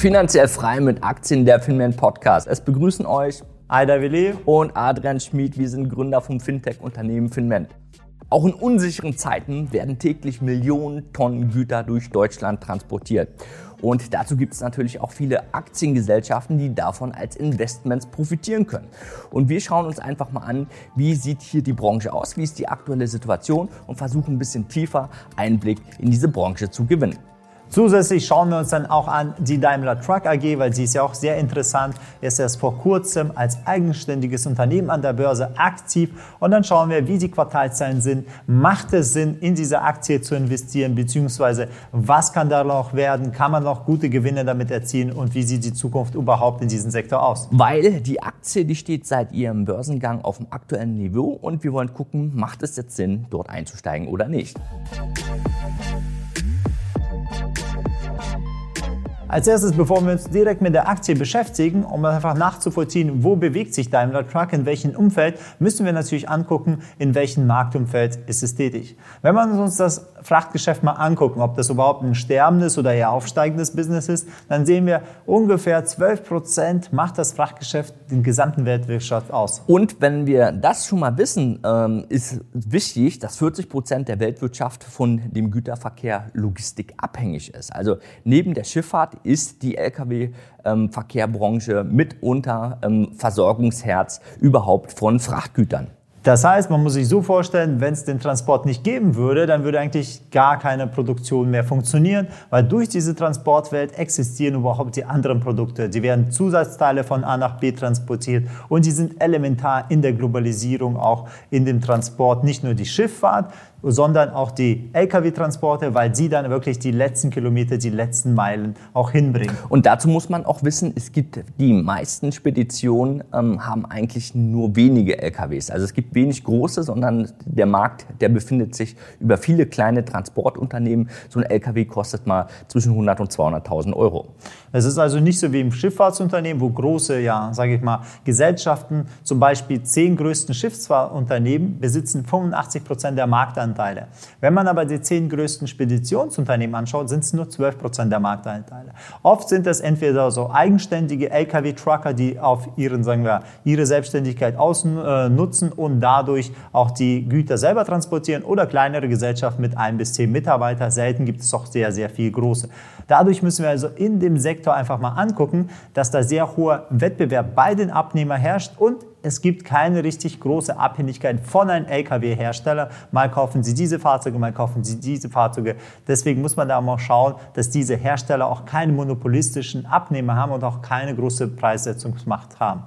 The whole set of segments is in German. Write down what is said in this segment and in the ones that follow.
Finanziell frei mit Aktien der Finman Podcast. Es begrüßen euch Aida Willi und Adrian Schmid. Wir sind Gründer vom Fintech-Unternehmen Finman. Auch in unsicheren Zeiten werden täglich Millionen Tonnen Güter durch Deutschland transportiert. Und dazu gibt es natürlich auch viele Aktiengesellschaften, die davon als Investments profitieren können. Und wir schauen uns einfach mal an, wie sieht hier die Branche aus, wie ist die aktuelle Situation und versuchen ein bisschen tiefer Einblick in diese Branche zu gewinnen. Zusätzlich schauen wir uns dann auch an die Daimler Truck AG, weil sie ist ja auch sehr interessant. Ist erst vor kurzem als eigenständiges Unternehmen an der Börse aktiv. Und dann schauen wir, wie die Quartalszahlen sind. Macht es Sinn, in diese Aktie zu investieren? Beziehungsweise, was kann da noch werden? Kann man noch gute Gewinne damit erzielen? Und wie sieht die Zukunft überhaupt in diesem Sektor aus? Weil die Aktie, die steht seit ihrem Börsengang auf dem aktuellen Niveau. Und wir wollen gucken, macht es jetzt Sinn, dort einzusteigen oder nicht? Als erstes, bevor wir uns direkt mit der Aktie beschäftigen, um einfach nachzuvollziehen, wo bewegt sich Daimler Truck, in welchem Umfeld, müssen wir natürlich angucken, in welchem Marktumfeld ist es tätig. Wenn wir uns das Frachtgeschäft mal angucken, ob das überhaupt ein sterbendes oder eher aufsteigendes Business ist, dann sehen wir, ungefähr 12 Prozent macht das Frachtgeschäft den gesamten Weltwirtschaft aus. Und wenn wir das schon mal wissen, ähm, ist wichtig, dass 40 Prozent der Weltwirtschaft von dem Güterverkehr Logistik abhängig ist. Also neben der Schifffahrt ist die Lkw-Verkehrbranche mitunter ähm, Versorgungsherz überhaupt von Frachtgütern. Das heißt, man muss sich so vorstellen, wenn es den Transport nicht geben würde, dann würde eigentlich gar keine Produktion mehr funktionieren, weil durch diese Transportwelt existieren überhaupt die anderen Produkte. Die werden Zusatzteile von A nach B transportiert und die sind elementar in der Globalisierung, auch in dem Transport, nicht nur die Schifffahrt, sondern auch die Lkw-Transporte, weil sie dann wirklich die letzten Kilometer, die letzten Meilen auch hinbringen. Und dazu muss man auch wissen, es gibt die meisten Speditionen ähm, haben eigentlich nur wenige Lkws. Also es gibt wenig große, sondern der Markt, der befindet sich über viele kleine Transportunternehmen. So ein Lkw kostet mal zwischen 100 und 200.000 Euro. Es ist also nicht so wie im Schifffahrtsunternehmen, wo große, ja, sage ich mal, Gesellschaften, zum Beispiel zehn größten Schifffahrtunternehmen besitzen 85 Prozent der Marktanteile. Wenn man aber die zehn größten Speditionsunternehmen anschaut, sind es nur 12 Prozent der Marktanteile. Oft sind es entweder so eigenständige Lkw-Trucker, die auf ihren, sagen wir, ihre Selbstständigkeit ausnutzen äh, und dadurch auch die Güter selber transportieren oder kleinere Gesellschaften mit ein bis zehn Mitarbeitern. Selten gibt es auch sehr, sehr viel große. Dadurch müssen wir also in dem Sektor einfach mal angucken, dass da sehr hoher Wettbewerb bei den Abnehmern herrscht und es gibt keine richtig große Abhängigkeit von einem Lkw-Hersteller. Mal kaufen Sie diese Fahrzeuge, mal kaufen Sie diese Fahrzeuge. Deswegen muss man da mal schauen, dass diese Hersteller auch keine monopolistischen Abnehmer haben und auch keine große Preissetzungsmacht haben.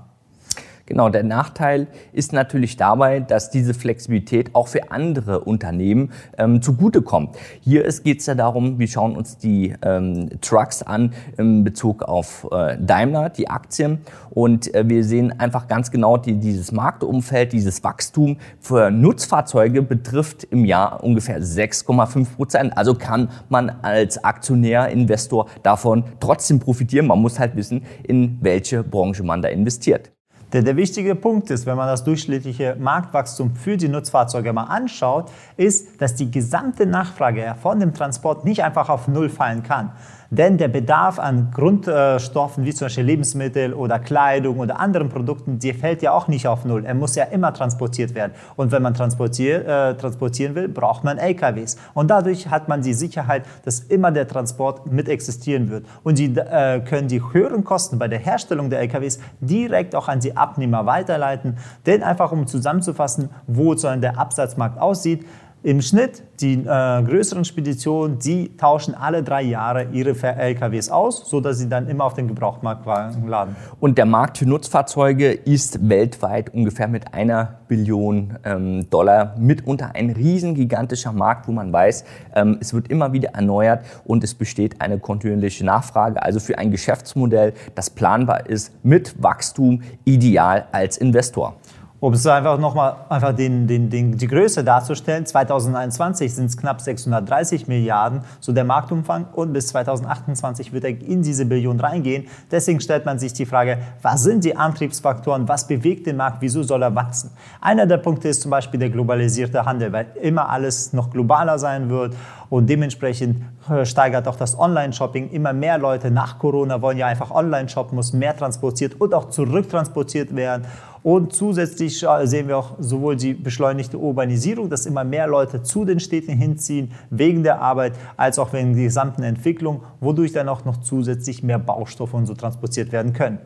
Genau, der Nachteil ist natürlich dabei, dass diese Flexibilität auch für andere Unternehmen ähm, zugutekommt. Hier geht es ja darum, wir schauen uns die ähm, Trucks an in Bezug auf äh, Daimler, die Aktien. Und äh, wir sehen einfach ganz genau die, dieses Marktumfeld, dieses Wachstum für Nutzfahrzeuge betrifft im Jahr ungefähr 6,5 Prozent. Also kann man als Aktionär, Investor davon trotzdem profitieren. Man muss halt wissen, in welche Branche man da investiert. Der, der wichtige Punkt ist, wenn man das durchschnittliche Marktwachstum für die Nutzfahrzeuge mal anschaut, ist, dass die gesamte Nachfrage von dem Transport nicht einfach auf Null fallen kann. Denn der Bedarf an Grundstoffen wie zum Beispiel Lebensmittel oder Kleidung oder anderen Produkten, die fällt ja auch nicht auf Null. Er muss ja immer transportiert werden. Und wenn man transportier, äh, transportieren will, braucht man LKWs. Und dadurch hat man die Sicherheit, dass immer der Transport mit existieren wird. Und sie äh, können die höheren Kosten bei der Herstellung der LKWs direkt auch an die Abnehmer weiterleiten. Denn einfach um zusammenzufassen, wo so der Absatzmarkt aussieht, im Schnitt, die äh, größeren Speditionen, die tauschen alle drei Jahre ihre LKWs aus, sodass sie dann immer auf den Gebrauchtmarkt laden. Und der Markt für Nutzfahrzeuge ist weltweit ungefähr mit einer Billion ähm, Dollar mitunter ein riesen gigantischer Markt, wo man weiß, ähm, es wird immer wieder erneuert und es besteht eine kontinuierliche Nachfrage. Also für ein Geschäftsmodell, das planbar ist, mit Wachstum ideal als Investor. Um es einfach nochmal einfach den, den, den, die Größe darzustellen, 2021 sind es knapp 630 Milliarden, so der Marktumfang, und bis 2028 wird er in diese Billion reingehen. Deswegen stellt man sich die Frage, was sind die Antriebsfaktoren, was bewegt den Markt, wieso soll er wachsen? Einer der Punkte ist zum Beispiel der globalisierte Handel, weil immer alles noch globaler sein wird und dementsprechend äh, steigert auch das Online-Shopping. Immer mehr Leute nach Corona wollen ja einfach online shoppen, muss mehr transportiert und auch zurücktransportiert werden. Und zusätzlich sehen wir auch sowohl die beschleunigte Urbanisierung, dass immer mehr Leute zu den Städten hinziehen, wegen der Arbeit, als auch wegen der gesamten Entwicklung, wodurch dann auch noch zusätzlich mehr Baustoffe und so transportiert werden können.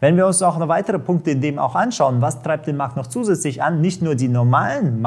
Wenn wir uns auch noch weitere Punkte in dem auch anschauen, was treibt den Markt noch zusätzlich an, nicht nur die normalen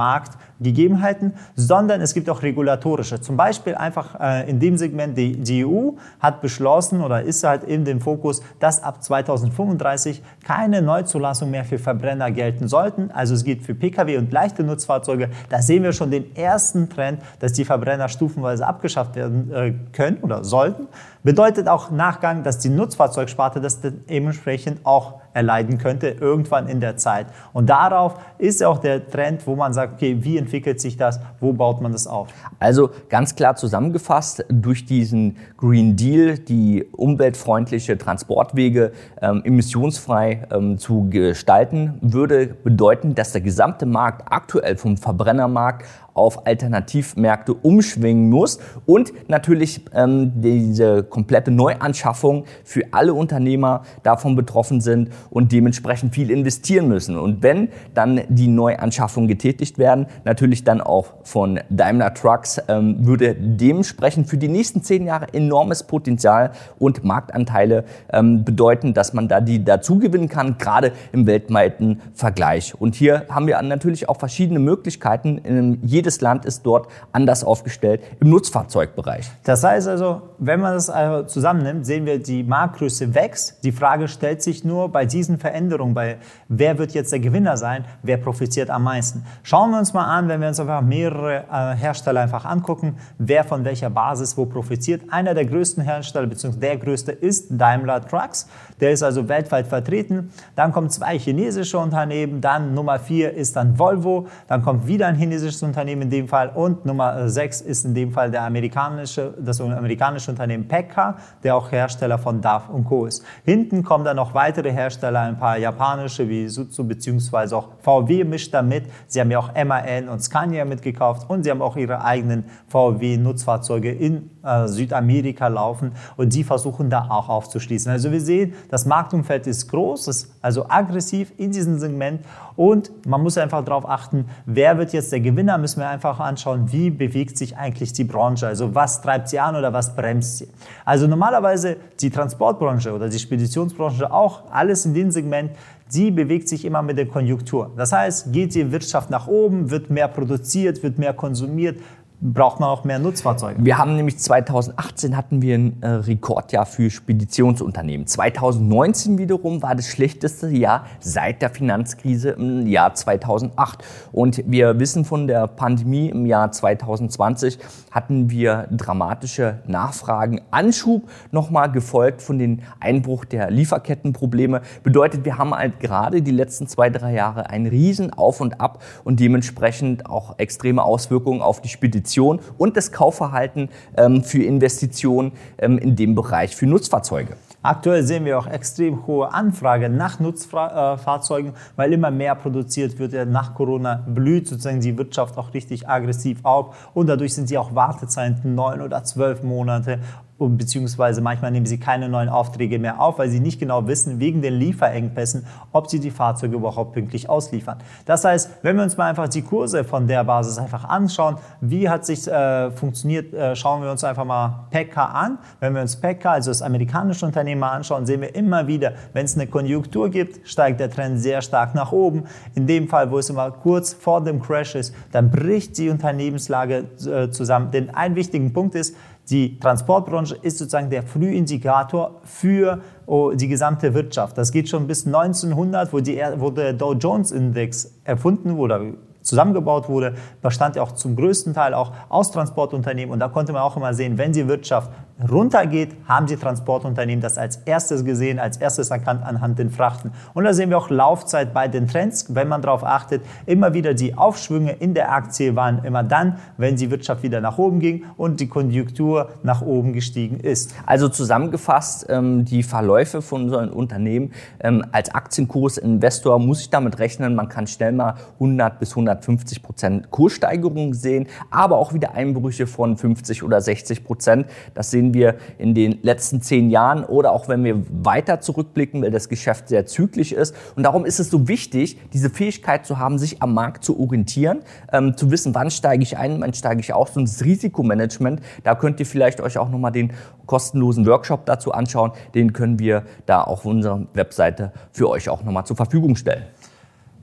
Marktgegebenheiten, sondern es gibt auch regulatorische. Zum Beispiel einfach äh, in dem Segment, die, die EU hat beschlossen oder ist halt in dem Fokus, dass ab 2035 keine Neuzulassung mehr für Verbrenner gelten sollten. Also es geht für Pkw und leichte Nutzfahrzeuge. Da sehen wir schon den ersten Trend, dass die Verbrenner stufenweise abgeschafft werden äh, können oder sollten. Bedeutet auch Nachgang, dass die Nutzfahrzeugsparte das dementsprechend auch erleiden könnte, irgendwann in der Zeit. Und darauf ist auch der Trend, wo man sagt, okay, wie entwickelt sich das, wo baut man das auf? Also ganz klar zusammengefasst, durch diesen Green Deal die umweltfreundliche Transportwege ähm, emissionsfrei ähm, zu gestalten, würde bedeuten, dass der gesamte Markt aktuell vom Verbrennermarkt auf Alternativmärkte umschwingen muss und natürlich ähm, diese komplette Neuanschaffung für alle Unternehmer davon betroffen sind und dementsprechend viel investieren müssen. Und wenn dann die Neuanschaffungen getätigt werden, natürlich dann auch von Daimler Trucks, ähm, würde dementsprechend für die nächsten zehn Jahre enormes Potenzial und Marktanteile ähm, bedeuten, dass man da die dazu gewinnen kann, gerade im weltweiten Vergleich. Und hier haben wir natürlich auch verschiedene Möglichkeiten. In jede jedes Land ist dort anders aufgestellt im Nutzfahrzeugbereich. Das heißt also, wenn man das zusammennimmt, sehen wir, die Marktgröße wächst. Die Frage stellt sich nur bei diesen Veränderungen, bei wer wird jetzt der Gewinner sein, wer profitiert am meisten. Schauen wir uns mal an, wenn wir uns einfach mehrere äh, Hersteller einfach angucken, wer von welcher Basis wo profitiert. Einer der größten Hersteller, beziehungsweise der größte ist Daimler Trucks. Der ist also weltweit vertreten. Dann kommen zwei chinesische Unternehmen. Dann Nummer vier ist dann Volvo. Dann kommt wieder ein chinesisches Unternehmen Unternehmen in dem Fall und Nummer 6 ist in dem Fall der amerikanische, das amerikanische Unternehmen Pekka, der auch Hersteller von DAF und Co. ist. Hinten kommen dann noch weitere Hersteller, ein paar japanische wie Suzu bzw. auch VW mischt da mit. Sie haben ja auch MAN und Scania mitgekauft und sie haben auch ihre eigenen VW-Nutzfahrzeuge in äh, Südamerika laufen und die versuchen da auch aufzuschließen. Also wir sehen, das Marktumfeld ist groß, ist also aggressiv in diesem Segment und man muss einfach darauf achten, wer wird jetzt der Gewinner, müssen wir einfach anschauen, wie bewegt sich eigentlich die Branche, also was treibt sie an oder was bremst sie. Also normalerweise die Transportbranche oder die Speditionsbranche auch, alles in dem Segment, die bewegt sich immer mit der Konjunktur. Das heißt, geht die Wirtschaft nach oben, wird mehr produziert, wird mehr konsumiert, braucht man auch mehr Nutzfahrzeuge. Wir haben nämlich 2018 hatten wir ein äh, Rekordjahr für Speditionsunternehmen. 2019 wiederum war das schlechteste Jahr seit der Finanzkrise im Jahr 2008. Und wir wissen von der Pandemie im Jahr 2020 hatten wir dramatische Nachfragen, Anschub nochmal gefolgt von den Einbruch der Lieferkettenprobleme. Bedeutet, wir haben halt gerade die letzten zwei, drei Jahre ein Riesen Auf und Ab und dementsprechend auch extreme Auswirkungen auf die Spedition Investition und das Kaufverhalten ähm, für Investitionen ähm, in dem Bereich für Nutzfahrzeuge. Aktuell sehen wir auch extrem hohe Anfrage nach Nutzfahrzeugen, weil immer mehr produziert wird. Nach Corona blüht sozusagen die Wirtschaft auch richtig aggressiv auf und dadurch sind sie auch Wartezeiten neun oder zwölf Monate beziehungsweise manchmal nehmen sie keine neuen Aufträge mehr auf, weil sie nicht genau wissen, wegen den Lieferengpässen, ob sie die Fahrzeuge überhaupt pünktlich ausliefern. Das heißt, wenn wir uns mal einfach die Kurse von der Basis einfach anschauen, wie hat sich äh, funktioniert, äh, schauen wir uns einfach mal PECA an. Wenn wir uns PECA, also das amerikanische Unternehmen mal anschauen, sehen wir immer wieder, wenn es eine Konjunktur gibt, steigt der Trend sehr stark nach oben. In dem Fall, wo es immer kurz vor dem Crash ist, dann bricht die Unternehmenslage äh, zusammen. Denn ein wichtiger Punkt ist, die Transportbranche ist sozusagen der Frühindikator für oh, die gesamte Wirtschaft. Das geht schon bis 1900, wo, die, wo der Dow Jones Index erfunden wurde, zusammengebaut wurde, bestand ja auch zum größten Teil auch aus Transportunternehmen. Und da konnte man auch immer sehen, wenn die Wirtschaft runtergeht, haben die Transportunternehmen das als erstes gesehen, als erstes erkannt anhand den Frachten. Und da sehen wir auch Laufzeit bei den Trends, wenn man darauf achtet, immer wieder die Aufschwünge in der Aktie waren immer dann, wenn die Wirtschaft wieder nach oben ging und die Konjunktur nach oben gestiegen ist. Also zusammengefasst, ähm, die Verläufe von unseren Unternehmen ähm, als Aktienkursinvestor muss ich damit rechnen, man kann schnell mal 100 bis 150 Prozent Kurssteigerungen sehen, aber auch wieder Einbrüche von 50 oder 60 Prozent. Das sehen wir in den letzten zehn Jahren oder auch wenn wir weiter zurückblicken, weil das Geschäft sehr zyklisch ist. Und darum ist es so wichtig, diese Fähigkeit zu haben, sich am Markt zu orientieren, ähm, zu wissen, wann steige ich ein, wann steige ich aus. Und das Risikomanagement, da könnt ihr vielleicht euch auch nochmal den kostenlosen Workshop dazu anschauen. Den können wir da auf unserer Webseite für euch auch nochmal zur Verfügung stellen.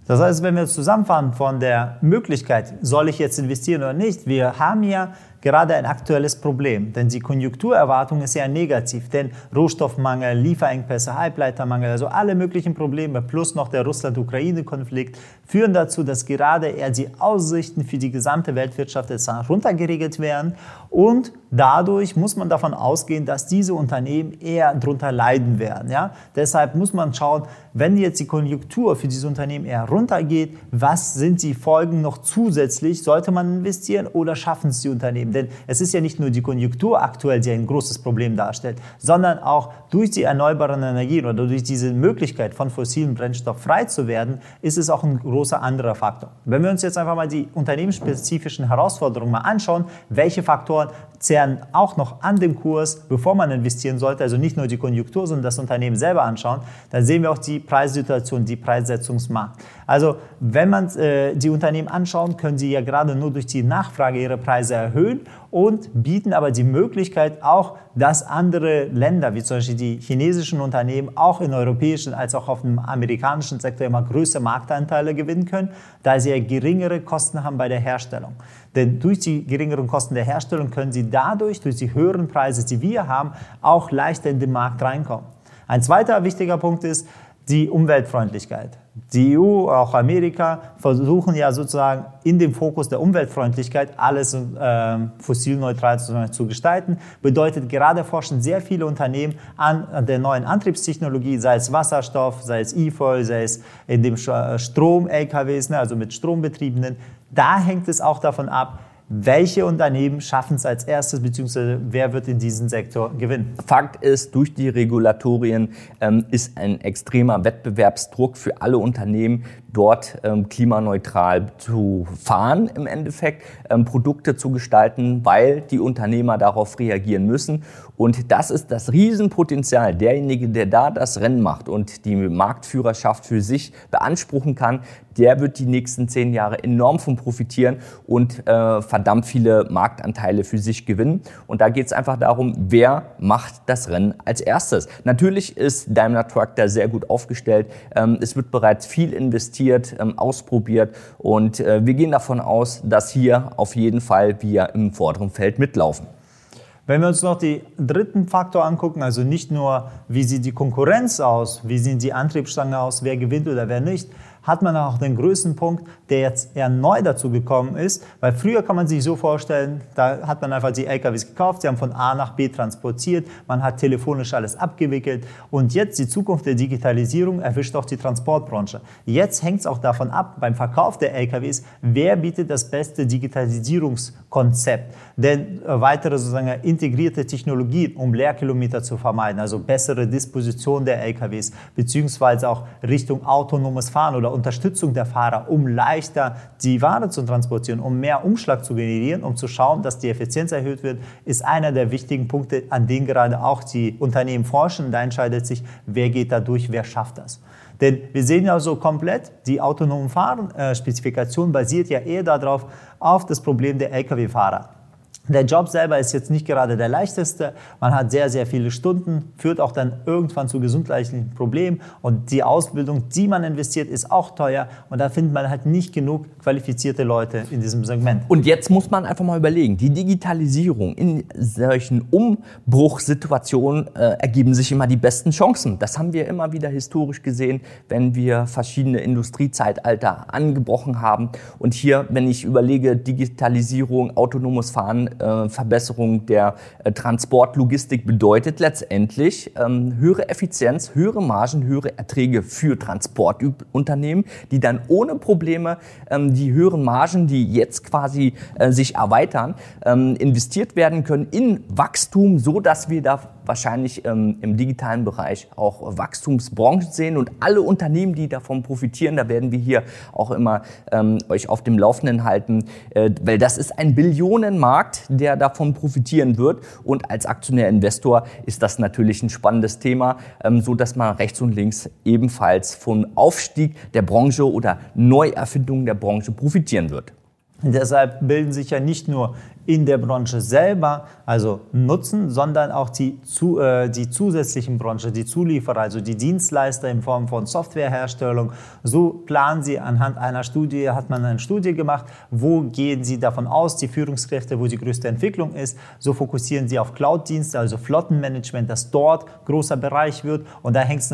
Das heißt, wenn wir zusammenfahren von der Möglichkeit, soll ich jetzt investieren oder nicht, wir haben ja gerade ein aktuelles Problem, denn die Konjunkturerwartung ist ja negativ, denn Rohstoffmangel, Lieferengpässe, Halbleitermangel, also alle möglichen Probleme plus noch der Russland-Ukraine-Konflikt führen dazu, dass gerade eher die Aussichten für die gesamte Weltwirtschaft jetzt runtergeregelt werden und dadurch muss man davon ausgehen, dass diese Unternehmen eher darunter leiden werden. Ja? Deshalb muss man schauen, wenn jetzt die Konjunktur für diese Unternehmen eher runtergeht, was sind die Folgen noch zusätzlich? Sollte man investieren oder schaffen es die Unternehmen? Denn es ist ja nicht nur die Konjunktur aktuell, die ein großes Problem darstellt, sondern auch durch die erneuerbaren Energien oder durch diese Möglichkeit von fossilen Brennstoff frei zu werden, ist es auch ein großer anderer Faktor. Wenn wir uns jetzt einfach mal die unternehmensspezifischen Herausforderungen mal anschauen, welche Faktoren zehren auch noch an dem Kurs, bevor man investieren sollte, also nicht nur die Konjunktur, sondern das Unternehmen selber anschauen, dann sehen wir auch die Preissituation, die Preissetzungsmarkt. Also wenn man äh, die Unternehmen anschaut, können sie ja gerade nur durch die Nachfrage ihre Preise erhöhen und bieten aber die Möglichkeit auch, dass andere Länder, wie zum Beispiel die chinesischen Unternehmen, auch in europäischen als auch auf dem amerikanischen Sektor immer größere Marktanteile gewinnen können, da sie ja geringere Kosten haben bei der Herstellung. Denn durch die geringeren Kosten der Herstellung können sie dadurch, durch die höheren Preise, die wir haben, auch leichter in den Markt reinkommen. Ein zweiter wichtiger Punkt ist die Umweltfreundlichkeit. Die EU, auch Amerika, versuchen ja sozusagen in dem Fokus der Umweltfreundlichkeit alles äh, fossilneutral zu, gestalten. Bedeutet, gerade forschen sehr viele Unternehmen an, der neuen Antriebstechnologie, sei es Wasserstoff, sei es E-Fuel, sei es in dem Strom-LKWs, ne, also mit Strombetriebenen. Da hängt es auch davon ab, welche Unternehmen schaffen es als erstes, beziehungsweise wer wird in diesem Sektor gewinnen? Fakt ist, durch die Regulatorien ähm, ist ein extremer Wettbewerbsdruck für alle Unternehmen, dort ähm, klimaneutral zu fahren im Endeffekt, ähm, Produkte zu gestalten, weil die Unternehmer darauf reagieren müssen. Und das ist das Riesenpotenzial. Derjenige, der da das Rennen macht und die Marktführerschaft für sich beanspruchen kann, der wird die nächsten zehn Jahre enorm von profitieren und äh, verdammt viele Marktanteile für sich gewinnen. Und da geht es einfach darum, wer macht das Rennen als erstes. Natürlich ist Daimler Truck da sehr gut aufgestellt. Ähm, es wird bereits viel investiert, ähm, ausprobiert und äh, wir gehen davon aus, dass hier auf jeden Fall wir im vorderen Feld mitlaufen. Wenn wir uns noch den dritten Faktor angucken, also nicht nur, wie sieht die Konkurrenz aus, wie sehen die Antriebsstangen aus, wer gewinnt oder wer nicht, hat man auch den größten Punkt, der jetzt eher neu dazu gekommen ist, weil früher kann man sich so vorstellen, da hat man einfach die LKWs gekauft, sie haben von A nach B transportiert, man hat telefonisch alles abgewickelt und jetzt die Zukunft der Digitalisierung erwischt auch die Transportbranche. Jetzt hängt es auch davon ab, beim Verkauf der LKWs, wer bietet das beste Digitalisierungskonzept, denn äh, weitere sozusagen integrierte Technologien, um Leerkilometer zu vermeiden, also bessere Disposition der LKWs, beziehungsweise auch Richtung autonomes Fahren oder Unterstützung der Fahrer, um leichter die Ware zu transportieren, um mehr Umschlag zu generieren, um zu schauen, dass die Effizienz erhöht wird, ist einer der wichtigen Punkte, an denen gerade auch die Unternehmen forschen. Da entscheidet sich, wer geht da durch, wer schafft das. Denn wir sehen ja so komplett, die autonomen Fahren-Spezifikation basiert ja eher darauf, auf das Problem der Lkw-Fahrer. Der Job selber ist jetzt nicht gerade der leichteste. Man hat sehr, sehr viele Stunden, führt auch dann irgendwann zu gesundheitlichen Problemen. Und die Ausbildung, die man investiert, ist auch teuer. Und da findet man halt nicht genug qualifizierte Leute in diesem Segment. Und jetzt muss man einfach mal überlegen, die Digitalisierung in solchen Umbruchssituationen äh, ergeben sich immer die besten Chancen. Das haben wir immer wieder historisch gesehen, wenn wir verschiedene Industriezeitalter angebrochen haben. Und hier, wenn ich überlege, Digitalisierung, autonomes Fahren, äh, Verbesserung der äh, Transportlogistik bedeutet letztendlich ähm, höhere Effizienz, höhere Margen, höhere Erträge für Transportunternehmen, die dann ohne Probleme ähm, die höheren Margen, die jetzt quasi äh, sich erweitern, ähm, investiert werden können in Wachstum, so dass wir da wahrscheinlich ähm, im digitalen Bereich auch Wachstumsbranchen sehen. Und alle Unternehmen, die davon profitieren, da werden wir hier auch immer ähm, euch auf dem Laufenden halten, äh, weil das ist ein Billionenmarkt, der davon profitieren wird und als Aktionär Investor ist das natürlich ein spannendes Thema, ähm, so dass man rechts und links ebenfalls vom Aufstieg der Branche oder Neuerfindung der Branche profitieren wird. Deshalb bilden sich ja nicht nur in der Branche selber, also nutzen, sondern auch die, zu, äh, die zusätzlichen Branche, die Zulieferer, also die Dienstleister in Form von Softwareherstellung. So planen sie anhand einer Studie, hat man eine Studie gemacht, wo gehen sie davon aus, die Führungskräfte, wo die größte Entwicklung ist. So fokussieren sie auf Cloud-Dienste, also Flottenmanagement, dass dort großer Bereich wird. Und da hängt es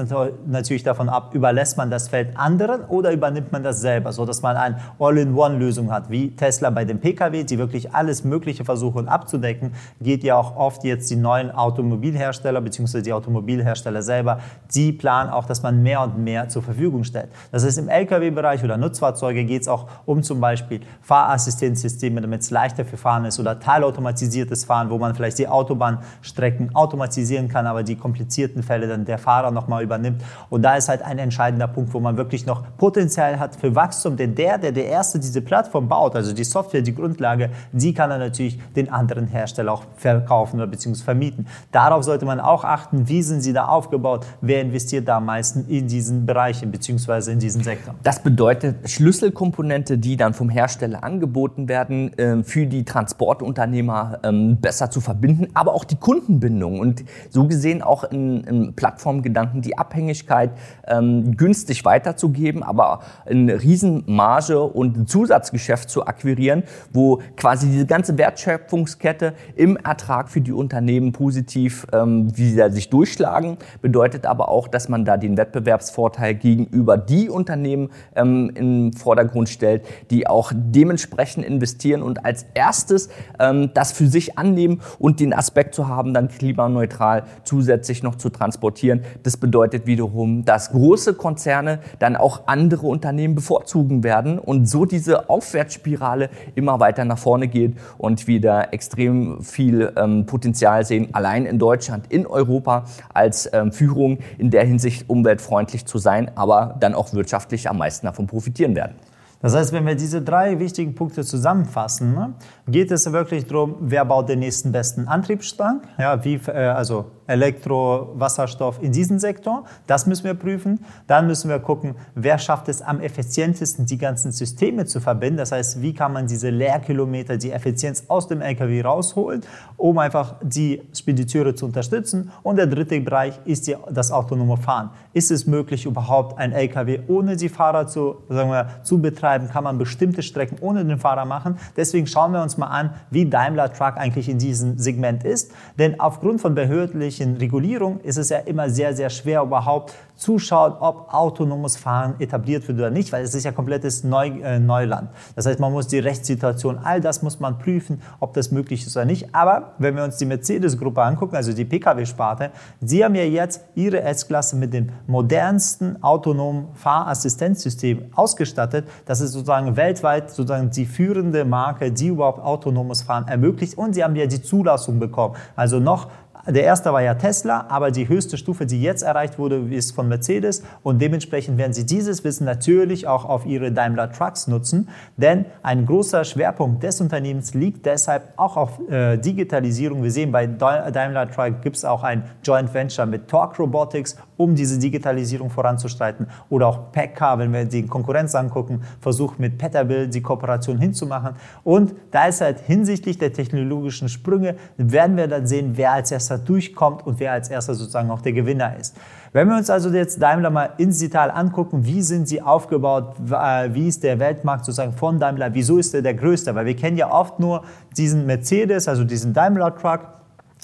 natürlich davon ab, überlässt man das Feld anderen oder übernimmt man das selber, sodass man eine All-in-One-Lösung hat, wie Tesla bei dem Pkw, die wirklich alles Mögliche versuchen abzudecken geht ja auch oft jetzt die neuen Automobilhersteller bzw. die Automobilhersteller selber, die planen auch, dass man mehr und mehr zur Verfügung stellt. Das heißt, im Lkw-Bereich oder Nutzfahrzeuge geht es auch um zum Beispiel Fahrassistenzsysteme, damit es leichter für Fahren ist oder teilautomatisiertes Fahren, wo man vielleicht die Autobahnstrecken automatisieren kann, aber die komplizierten Fälle dann der Fahrer nochmal übernimmt. Und da ist halt ein entscheidender Punkt, wo man wirklich noch Potenzial hat für Wachstum, denn der, der der Erste diese Plattform baut, also die Software, die Grundlage, die kann dann natürlich den anderen Hersteller auch verkaufen oder beziehungsweise vermieten. Darauf sollte man auch achten, wie sind sie da aufgebaut, wer investiert da am meisten in diesen Bereichen beziehungsweise in diesen Sektor. Das bedeutet Schlüsselkomponente, die dann vom Hersteller angeboten werden, ähm, für die Transportunternehmer ähm, besser zu verbinden, aber auch die Kundenbindung und so gesehen auch in, in Plattformgedanken die Abhängigkeit ähm, günstig weiterzugeben, aber eine Riesenmarge und ein Zusatzgeschäft zu akquirieren, wo quasi diese ganze Wertschöpfungskette im Ertrag für die Unternehmen positiv ähm, wieder sich durchschlagen, bedeutet aber auch, dass man da den Wettbewerbsvorteil gegenüber die Unternehmen ähm, im Vordergrund stellt, die auch dementsprechend investieren und als erstes ähm, das für sich annehmen und den Aspekt zu haben, dann klimaneutral zusätzlich noch zu transportieren. Das bedeutet wiederum, dass große Konzerne dann auch andere Unternehmen bevorzugen werden und so diese Aufwärtsspirale immer weiter nach vorne geht und wieder extrem viel ähm, Potenzial sehen, allein in Deutschland, in Europa als ähm, Führung in der Hinsicht umweltfreundlich zu sein, aber dann auch wirtschaftlich am meisten davon profitieren werden. Das heißt, wenn wir diese drei wichtigen Punkte zusammenfassen, ne, geht es wirklich darum, wer baut den nächsten besten Antriebsstrang, ja, wie, äh, also Elektro, Wasserstoff in diesem Sektor. Das müssen wir prüfen. Dann müssen wir gucken, wer schafft es am effizientesten, die ganzen Systeme zu verbinden. Das heißt, wie kann man diese Leerkilometer, die Effizienz aus dem LKW rausholen, um einfach die Spediteure zu unterstützen. Und der dritte Bereich ist die, das autonome Fahren. Ist es möglich, überhaupt ein LKW ohne die Fahrer zu, sagen wir, zu betreiben? Kann man bestimmte Strecken ohne den Fahrer machen? Deswegen schauen wir uns mal an, wie Daimler Truck eigentlich in diesem Segment ist. Denn aufgrund von behördlichen rechtlichen Regulierung ist es ja immer sehr, sehr schwer überhaupt zuschauen, ob autonomes Fahren etabliert wird oder nicht, weil es ist ja komplettes Neu, äh, Neuland. Das heißt, man muss die Rechtssituation, all das muss man prüfen, ob das möglich ist oder nicht. Aber wenn wir uns die Mercedes-Gruppe angucken, also die Pkw-Sparte, sie haben ja jetzt ihre S-Klasse mit dem modernsten autonomen Fahrassistenzsystem ausgestattet. Das ist sozusagen weltweit sozusagen die führende Marke, die überhaupt autonomes Fahren ermöglicht. Und sie haben ja die Zulassung bekommen. Also noch der erste war ja Tesla, aber die höchste Stufe, die jetzt erreicht wurde, ist von Mercedes. Und dementsprechend werden sie dieses Wissen natürlich auch auf ihre Daimler Trucks nutzen, denn ein großer Schwerpunkt des Unternehmens liegt deshalb auch auf äh, Digitalisierung. Wir sehen bei Daimler Truck gibt es auch ein Joint Venture mit Torque Robotics, um diese Digitalisierung voranzustreiten. Oder auch PACCAR, wenn wir die Konkurrenz angucken, versucht mit Peterbilt die Kooperation hinzumachen. Und da ist halt hinsichtlich der technologischen Sprünge werden wir dann sehen, wer als erster durchkommt und wer als erster sozusagen auch der Gewinner ist. Wenn wir uns also jetzt Daimler mal ins Detail angucken, wie sind sie aufgebaut, wie ist der Weltmarkt sozusagen von Daimler, wieso ist er der größte? Weil wir kennen ja oft nur diesen Mercedes, also diesen Daimler Truck,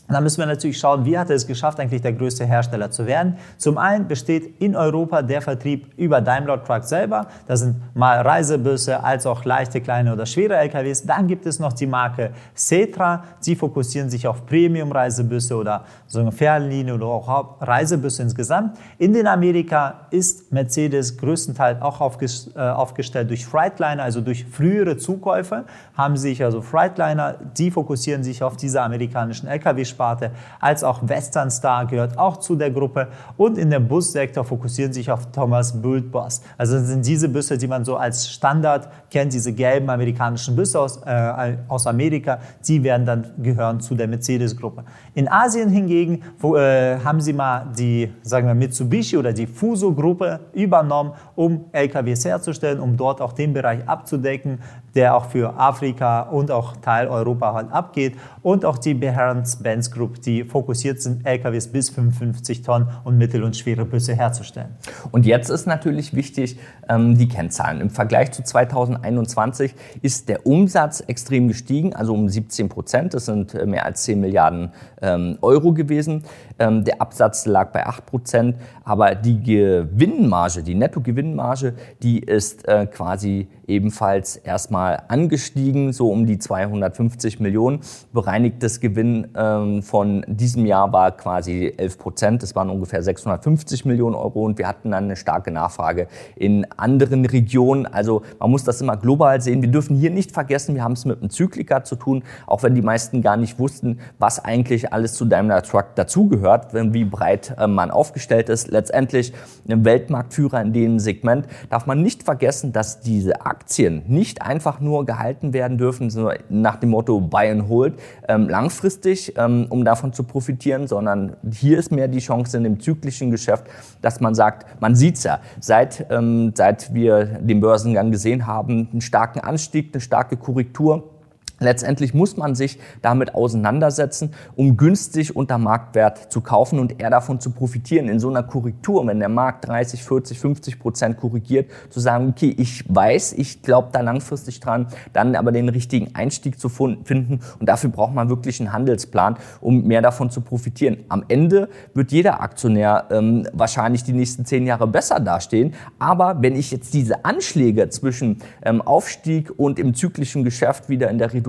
und dann müssen wir natürlich schauen, wie hat er es geschafft, eigentlich der größte Hersteller zu werden. Zum einen besteht in Europa der Vertrieb über Daimler Truck selber. Das sind mal Reisebusse als auch leichte, kleine oder schwere LKWs. Dann gibt es noch die Marke Cetra. Sie fokussieren sich auf Premium-Reisebusse oder so eine Fernlinie oder auch Reisebusse insgesamt. In den Amerika ist Mercedes größtenteils auch äh, aufgestellt durch Freightliner, also durch frühere Zukäufe haben sich also Freightliner, die fokussieren sich auf diese amerikanischen LKW Sparte, als auch Western Star gehört auch zu der Gruppe und in dem Bussektor fokussieren sich auf Thomas Bult Bus. Also sind diese Busse, die man so als Standard kennt, diese gelben amerikanischen Busse aus, äh, aus Amerika, die werden dann gehören zu der Mercedes-Gruppe. In Asien hingegen wo, äh, haben sie mal die, sagen wir, Mitsubishi oder die Fuso-Gruppe übernommen, um LKWs herzustellen, um dort auch den Bereich abzudecken, der auch für Afrika und auch Teil Europa halt abgeht. Und auch die Behance-Benz Group, die fokussiert sind, LKWs bis 55 Tonnen und mittel- und schwere Busse herzustellen. Und jetzt ist natürlich wichtig, ähm, die Kennzahlen. Im Vergleich zu 2021 ist der Umsatz extrem gestiegen, also um 17 Prozent. Das sind äh, mehr als 10 Milliarden ähm, Euro gewesen. Ähm, der Absatz lag bei 8 Prozent, aber die Gewinnmarge, die Nettogewinnmarge, die ist äh, quasi ebenfalls erstmal angestiegen, so um die 250 Millionen. Bereinigtes Gewinn ähm, von diesem Jahr war quasi 11 Prozent. Das waren ungefähr 650 Millionen Euro und wir hatten dann eine starke Nachfrage in anderen Regionen. Also man muss das immer global sehen. Wir dürfen hier nicht vergessen, wir haben es mit einem Zykliker zu tun, auch wenn die meisten gar nicht wussten, was eigentlich alles zu Daimler Truck dazugehört, wie breit äh, man aufgestellt ist. Letztendlich ein Weltmarktführer in dem Segment darf man nicht vergessen, dass diese Aktien nicht einfach nur gehalten werden dürfen, sondern nach dem Motto Buy and Hold, ähm, langfristig, ähm, um davon zu profitieren, sondern hier ist mehr die Chance in dem zyklischen Geschäft, dass man sagt, man sieht's ja, seit, ähm, seit wir den Börsengang gesehen haben, einen starken Anstieg, eine starke Korrektur Letztendlich muss man sich damit auseinandersetzen, um günstig unter Marktwert zu kaufen und eher davon zu profitieren. In so einer Korrektur, wenn der Markt 30, 40, 50 Prozent korrigiert, zu sagen, okay, ich weiß, ich glaube da langfristig dran, dann aber den richtigen Einstieg zu finden. Und dafür braucht man wirklich einen Handelsplan, um mehr davon zu profitieren. Am Ende wird jeder Aktionär ähm, wahrscheinlich die nächsten zehn Jahre besser dastehen. Aber wenn ich jetzt diese Anschläge zwischen ähm, Aufstieg und im zyklischen Geschäft wieder in der Reduzierung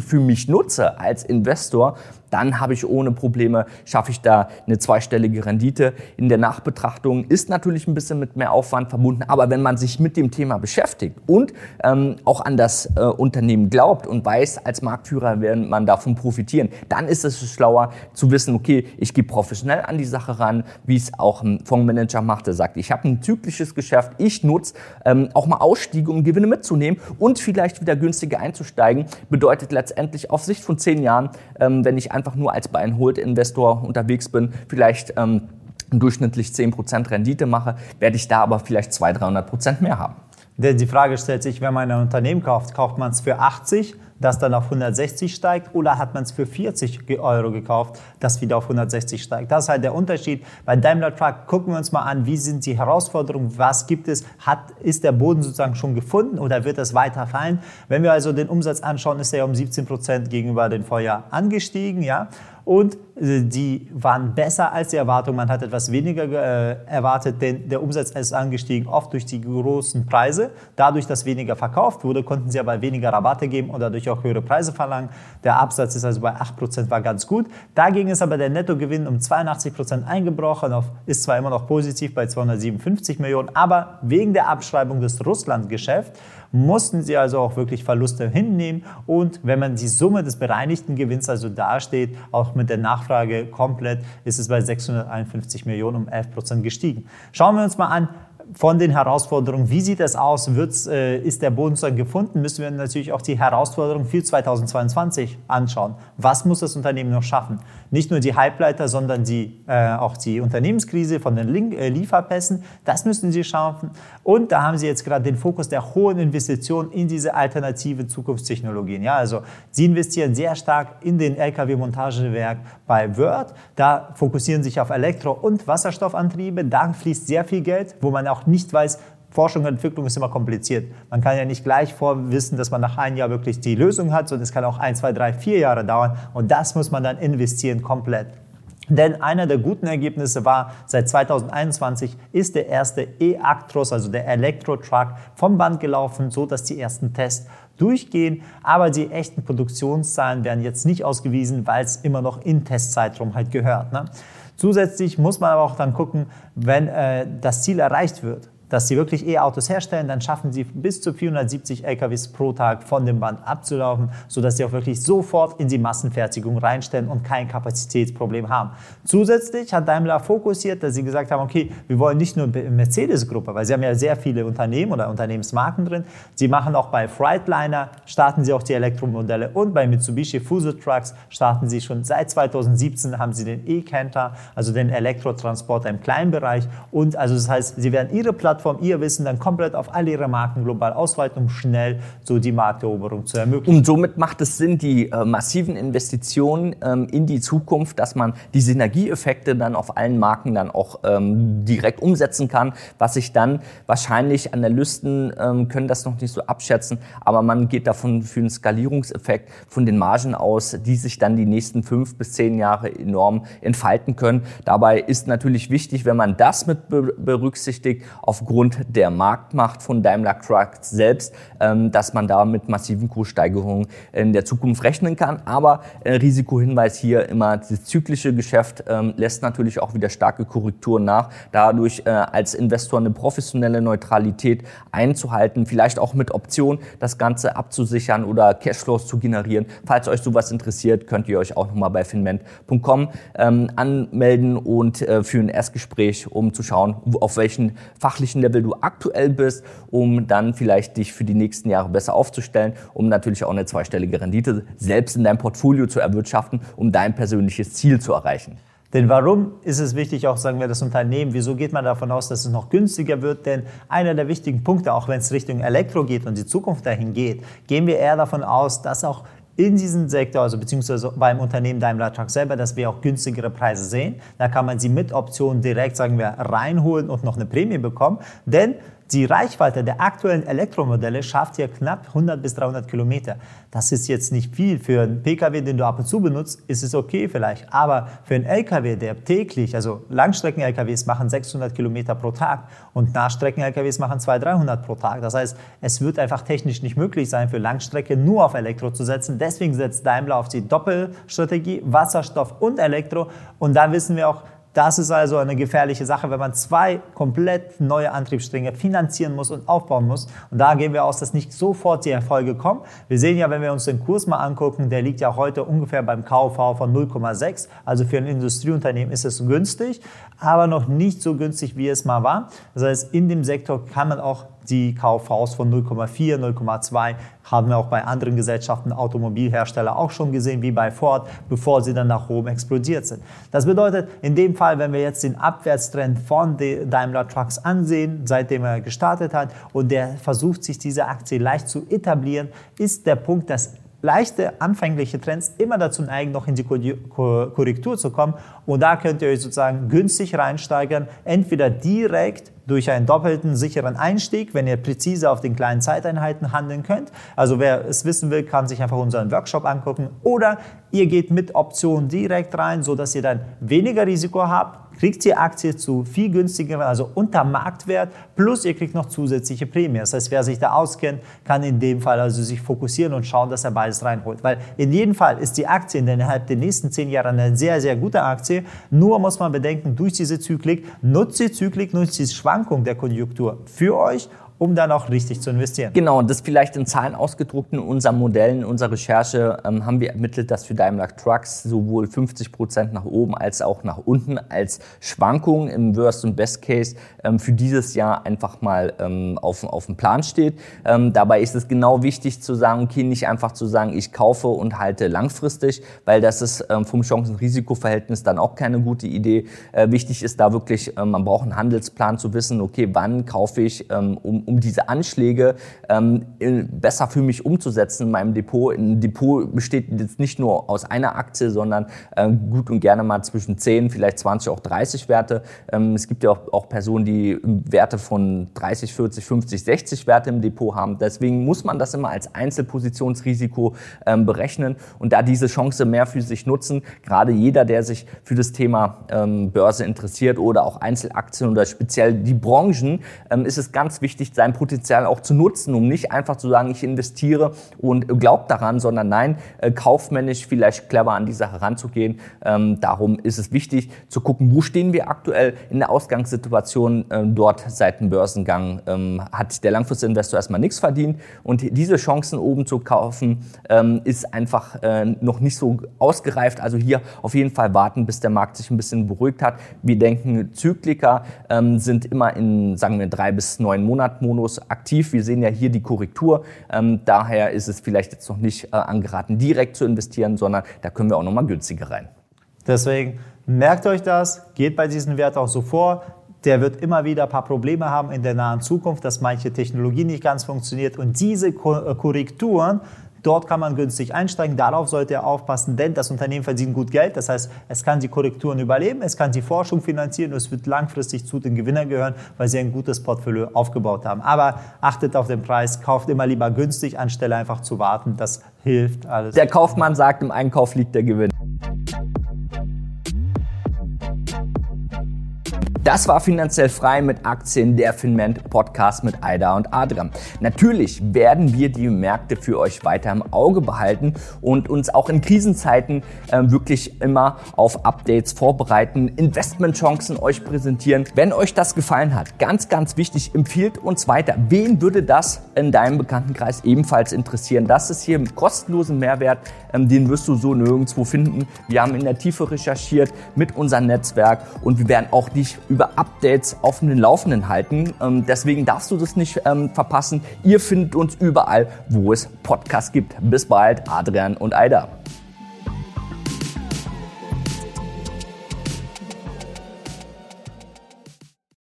für mich nutze als Investor, dann habe ich ohne Probleme, schaffe ich da eine zweistellige Rendite. In der Nachbetrachtung ist natürlich ein bisschen mit mehr Aufwand verbunden, aber wenn man sich mit dem Thema beschäftigt und ähm, auch an das äh, Unternehmen glaubt und weiß, als Marktführer werden man davon profitieren, dann ist es schlauer zu wissen, okay, ich gehe professionell an die Sache ran, wie es auch ein Fondsmanager macht, der sagt, ich habe ein zyklisches Geschäft, ich nutze ähm, auch mal Ausstiege, um Gewinne mitzunehmen und vielleicht wieder günstiger einzusteigen, bedeutet letztendlich auf Sicht von zehn Jahren, ähm, wenn ich einfach nur als Buy-and-Hold-Investor unterwegs bin, vielleicht ähm, durchschnittlich 10% Rendite mache, werde ich da aber vielleicht 200, 300% mehr haben. Die Frage stellt sich, wenn man ein Unternehmen kauft, kauft man es für 80, das dann auf 160 steigt, oder hat man es für 40 Euro gekauft, das wieder auf 160 steigt? Das ist halt der Unterschied. Bei Daimler Truck gucken wir uns mal an, wie sind die Herausforderungen, was gibt es, hat, ist der Boden sozusagen schon gefunden oder wird es weiter fallen? Wenn wir also den Umsatz anschauen, ist er um 17 Prozent gegenüber dem Vorjahr angestiegen, ja und äh, die waren besser als die Erwartung. Man hat etwas weniger äh, erwartet, denn der Umsatz ist angestiegen, oft durch die großen Preise. Dadurch, dass weniger verkauft wurde, konnten sie aber weniger Rabatte geben und dadurch auch höhere Preise verlangen. Der Absatz ist also bei 8%, war ganz gut. Dagegen ist aber der Nettogewinn um 82% eingebrochen, auf, ist zwar immer noch positiv bei 257 Millionen, aber wegen der Abschreibung des Russland-Geschäfts mussten sie also auch wirklich Verluste hinnehmen. Und wenn man die Summe des bereinigten Gewinns also dasteht, auch mit der Nachfrage komplett, ist es bei 651 Millionen um 11 Prozent gestiegen. Schauen wir uns mal an, von den Herausforderungen, wie sieht es aus, Wird's, äh, ist der Bodenstock gefunden, müssen wir natürlich auch die Herausforderungen für 2022 anschauen. Was muss das Unternehmen noch schaffen? Nicht nur die Halbleiter, sondern die, äh, auch die Unternehmenskrise von den Link äh, Lieferpässen, das müssen sie schaffen. Und da haben sie jetzt gerade den Fokus der hohen Investitionen in diese alternative Zukunftstechnologien. Ja, also sie investieren sehr stark in den Lkw-Montagewerk bei Word. Da fokussieren sich auf Elektro- und Wasserstoffantriebe. Da fließt sehr viel Geld, wo man auch nicht weiß, Forschung und Entwicklung ist immer kompliziert. Man kann ja nicht gleich vorwissen, dass man nach einem Jahr wirklich die Lösung hat, sondern es kann auch ein, zwei, drei, vier Jahre dauern und das muss man dann investieren komplett. Denn einer der guten Ergebnisse war, seit 2021 ist der erste E-Actros, also der Elektro-Truck, vom Band gelaufen, so dass die ersten Tests durchgehen. Aber die echten Produktionszahlen werden jetzt nicht ausgewiesen, weil es immer noch in Testzeitraum halt gehört. Ne? Zusätzlich muss man aber auch dann gucken, wenn äh, das Ziel erreicht wird dass sie wirklich E-Autos herstellen, dann schaffen sie bis zu 470 LKWs pro Tag von dem Band abzulaufen, sodass sie auch wirklich sofort in die Massenfertigung reinstellen und kein Kapazitätsproblem haben. Zusätzlich hat Daimler fokussiert, dass sie gesagt haben, okay, wir wollen nicht nur Mercedes-Gruppe, weil sie haben ja sehr viele Unternehmen oder Unternehmensmarken drin, sie machen auch bei Freightliner, starten sie auch die Elektromodelle und bei Mitsubishi Fuso Trucks starten sie schon seit 2017 haben sie den E-Canter, also den Elektrotransporter im kleinen Bereich und also das heißt, sie werden ihre Plattform Plattform ihr Wissen dann komplett auf all ihre Marken global ausweiten, um schnell so die Markteroberung zu ermöglichen. Und somit macht es Sinn, die äh, massiven Investitionen ähm, in die Zukunft, dass man die Synergieeffekte dann auf allen Marken dann auch ähm, direkt umsetzen kann, was sich dann wahrscheinlich Analysten ähm, können das noch nicht so abschätzen, aber man geht davon für einen Skalierungseffekt von den Margen aus, die sich dann die nächsten fünf bis zehn Jahre enorm entfalten können. Dabei ist natürlich wichtig, wenn man das mit berücksichtigt, auf aufgrund der Marktmacht von Daimler Trucks selbst, ähm, dass man da mit massiven Kurssteigerungen in der Zukunft rechnen kann. Aber äh, Risikohinweis hier immer, das zyklische Geschäft ähm, lässt natürlich auch wieder starke Korrekturen nach. Dadurch äh, als Investor eine professionelle Neutralität einzuhalten, vielleicht auch mit Option das Ganze abzusichern oder Cashflows zu generieren. Falls euch sowas interessiert, könnt ihr euch auch nochmal bei finment.com ähm, anmelden und äh, für ein Erstgespräch, um zu schauen, auf welchen fachlichen welchen Level du aktuell bist, um dann vielleicht dich für die nächsten Jahre besser aufzustellen, um natürlich auch eine zweistellige Rendite selbst in deinem Portfolio zu erwirtschaften, um dein persönliches Ziel zu erreichen. Denn warum ist es wichtig, auch sagen wir das Unternehmen, wieso geht man davon aus, dass es noch günstiger wird? Denn einer der wichtigen Punkte, auch wenn es Richtung Elektro geht und die Zukunft dahin geht, gehen wir eher davon aus, dass auch in diesem Sektor, also beziehungsweise beim Unternehmen Daimler Truck selber, dass wir auch günstigere Preise sehen. Da kann man sie mit Optionen direkt, sagen wir, reinholen und noch eine Prämie bekommen. Denn die Reichweite der aktuellen Elektromodelle schafft hier knapp 100 bis 300 Kilometer. Das ist jetzt nicht viel. Für einen Pkw, den du ab und zu benutzt, ist es okay vielleicht. Aber für einen Lkw, der täglich, also Langstrecken-Lkws machen 600 Kilometer pro Tag und Nahstrecken-Lkws machen 200, 300 pro Tag. Das heißt, es wird einfach technisch nicht möglich sein, für Langstrecke nur auf Elektro zu setzen. Deswegen setzt Daimler auf die Doppelstrategie, Wasserstoff und Elektro. Und da wissen wir auch, das ist also eine gefährliche Sache, wenn man zwei komplett neue Antriebsstränge finanzieren muss und aufbauen muss. Und da gehen wir aus, dass nicht sofort die Erfolge kommen. Wir sehen ja, wenn wir uns den Kurs mal angucken, der liegt ja heute ungefähr beim KV von 0,6. Also für ein Industrieunternehmen ist es günstig, aber noch nicht so günstig, wie es mal war. Das heißt, in dem Sektor kann man auch die KVs von 0,4, 0,2 haben wir auch bei anderen Gesellschaften, Automobilhersteller auch schon gesehen, wie bei Ford, bevor sie dann nach oben explodiert sind. Das bedeutet, in dem Fall, wenn wir jetzt den Abwärtstrend von Daimler Trucks ansehen, seitdem er gestartet hat und der versucht, sich diese Aktie leicht zu etablieren, ist der Punkt, dass leichte anfängliche Trends immer dazu neigen, noch in die Korrektur zu kommen. Und da könnt ihr euch sozusagen günstig reinsteigern, entweder direkt durch einen doppelten sicheren Einstieg, wenn ihr präzise auf den kleinen Zeiteinheiten handeln könnt. Also wer es wissen will, kann sich einfach unseren Workshop angucken. Oder ihr geht mit Optionen direkt rein, sodass ihr dann weniger Risiko habt, kriegt die Aktie zu viel günstigeren, also unter Marktwert, plus ihr kriegt noch zusätzliche Prämie. Das heißt, wer sich da auskennt, kann in dem Fall also sich fokussieren und schauen, dass er beides reinholt. Weil in jedem Fall ist die Aktie innerhalb der nächsten zehn Jahre eine sehr, sehr gute Aktie. Nur muss man bedenken, durch diese Zyklik, nutzt die Zyklik, nutzt die Schwankung der Konjunktur für euch um dann auch richtig zu investieren. Genau, und das vielleicht in Zahlen ausgedruckt in unserem Modell, in unserer Recherche ähm, haben wir ermittelt, dass für Daimler Trucks sowohl 50 Prozent nach oben als auch nach unten als Schwankung im Worst und Best Case ähm, für dieses Jahr einfach mal ähm, auf, auf dem Plan steht. Ähm, dabei ist es genau wichtig zu sagen, okay, nicht einfach zu sagen, ich kaufe und halte langfristig, weil das ist ähm, vom Chancen-Risiko-Verhältnis dann auch keine gute Idee. Äh, wichtig ist da wirklich, äh, man braucht einen Handelsplan zu wissen, okay, wann kaufe ich, ähm, um um diese Anschläge ähm, besser für mich umzusetzen in meinem Depot. Ein Depot besteht jetzt nicht nur aus einer Aktie, sondern äh, gut und gerne mal zwischen 10, vielleicht 20, auch 30 Werte. Ähm, es gibt ja auch, auch Personen, die Werte von 30, 40, 50, 60 Werte im Depot haben. Deswegen muss man das immer als Einzelpositionsrisiko ähm, berechnen und da diese Chance mehr für sich nutzen. Gerade jeder, der sich für das Thema ähm, Börse interessiert oder auch Einzelaktien oder speziell die Branchen, ähm, ist es ganz wichtig, sein Potenzial auch zu nutzen, um nicht einfach zu sagen, ich investiere und glaubt daran, sondern nein, äh, kaufmännisch vielleicht clever an die Sache ranzugehen. Ähm, darum ist es wichtig zu gucken, wo stehen wir aktuell in der Ausgangssituation. Ähm, dort seit dem Börsengang ähm, hat der Langfristinvestor erstmal nichts verdient und diese Chancen oben zu kaufen ähm, ist einfach äh, noch nicht so ausgereift. Also hier auf jeden Fall warten, bis der Markt sich ein bisschen beruhigt hat. Wir denken, Zyklika ähm, sind immer in, sagen wir, drei bis neun Monat Modus aktiv. Wir sehen ja hier die Korrektur. Ähm, daher ist es vielleicht jetzt noch nicht äh, angeraten, direkt zu investieren, sondern da können wir auch noch mal günstiger rein. Deswegen merkt euch das, geht bei diesem Wert auch so vor. Der wird immer wieder ein paar Probleme haben in der nahen Zukunft, dass manche Technologie nicht ganz funktioniert. Und diese äh, Korrekturen Dort kann man günstig einsteigen. Darauf sollte er aufpassen, denn das Unternehmen verdient gut Geld. Das heißt, es kann die Korrekturen überleben, es kann die Forschung finanzieren und es wird langfristig zu den Gewinnern gehören, weil sie ein gutes Portfolio aufgebaut haben. Aber achtet auf den Preis, kauft immer lieber günstig, anstelle einfach zu warten. Das hilft alles. Der Kaufmann sagt, im Einkauf liegt der Gewinn. Das war finanziell frei mit Aktien, der Finment Podcast mit Aida und Adrian. Natürlich werden wir die Märkte für euch weiter im Auge behalten und uns auch in Krisenzeiten äh, wirklich immer auf Updates vorbereiten, Investmentchancen euch präsentieren. Wenn euch das gefallen hat, ganz, ganz wichtig, empfiehlt uns weiter. Wen würde das in deinem Bekanntenkreis ebenfalls interessieren? Das ist hier im kostenlosen Mehrwert, ähm, den wirst du so nirgendwo finden. Wir haben in der Tiefe recherchiert mit unserem Netzwerk und wir werden auch dich über Updates auf dem Laufenden halten. Ähm, deswegen darfst du das nicht ähm, verpassen. Ihr findet uns überall, wo es Podcasts gibt. Bis bald, Adrian und Aida.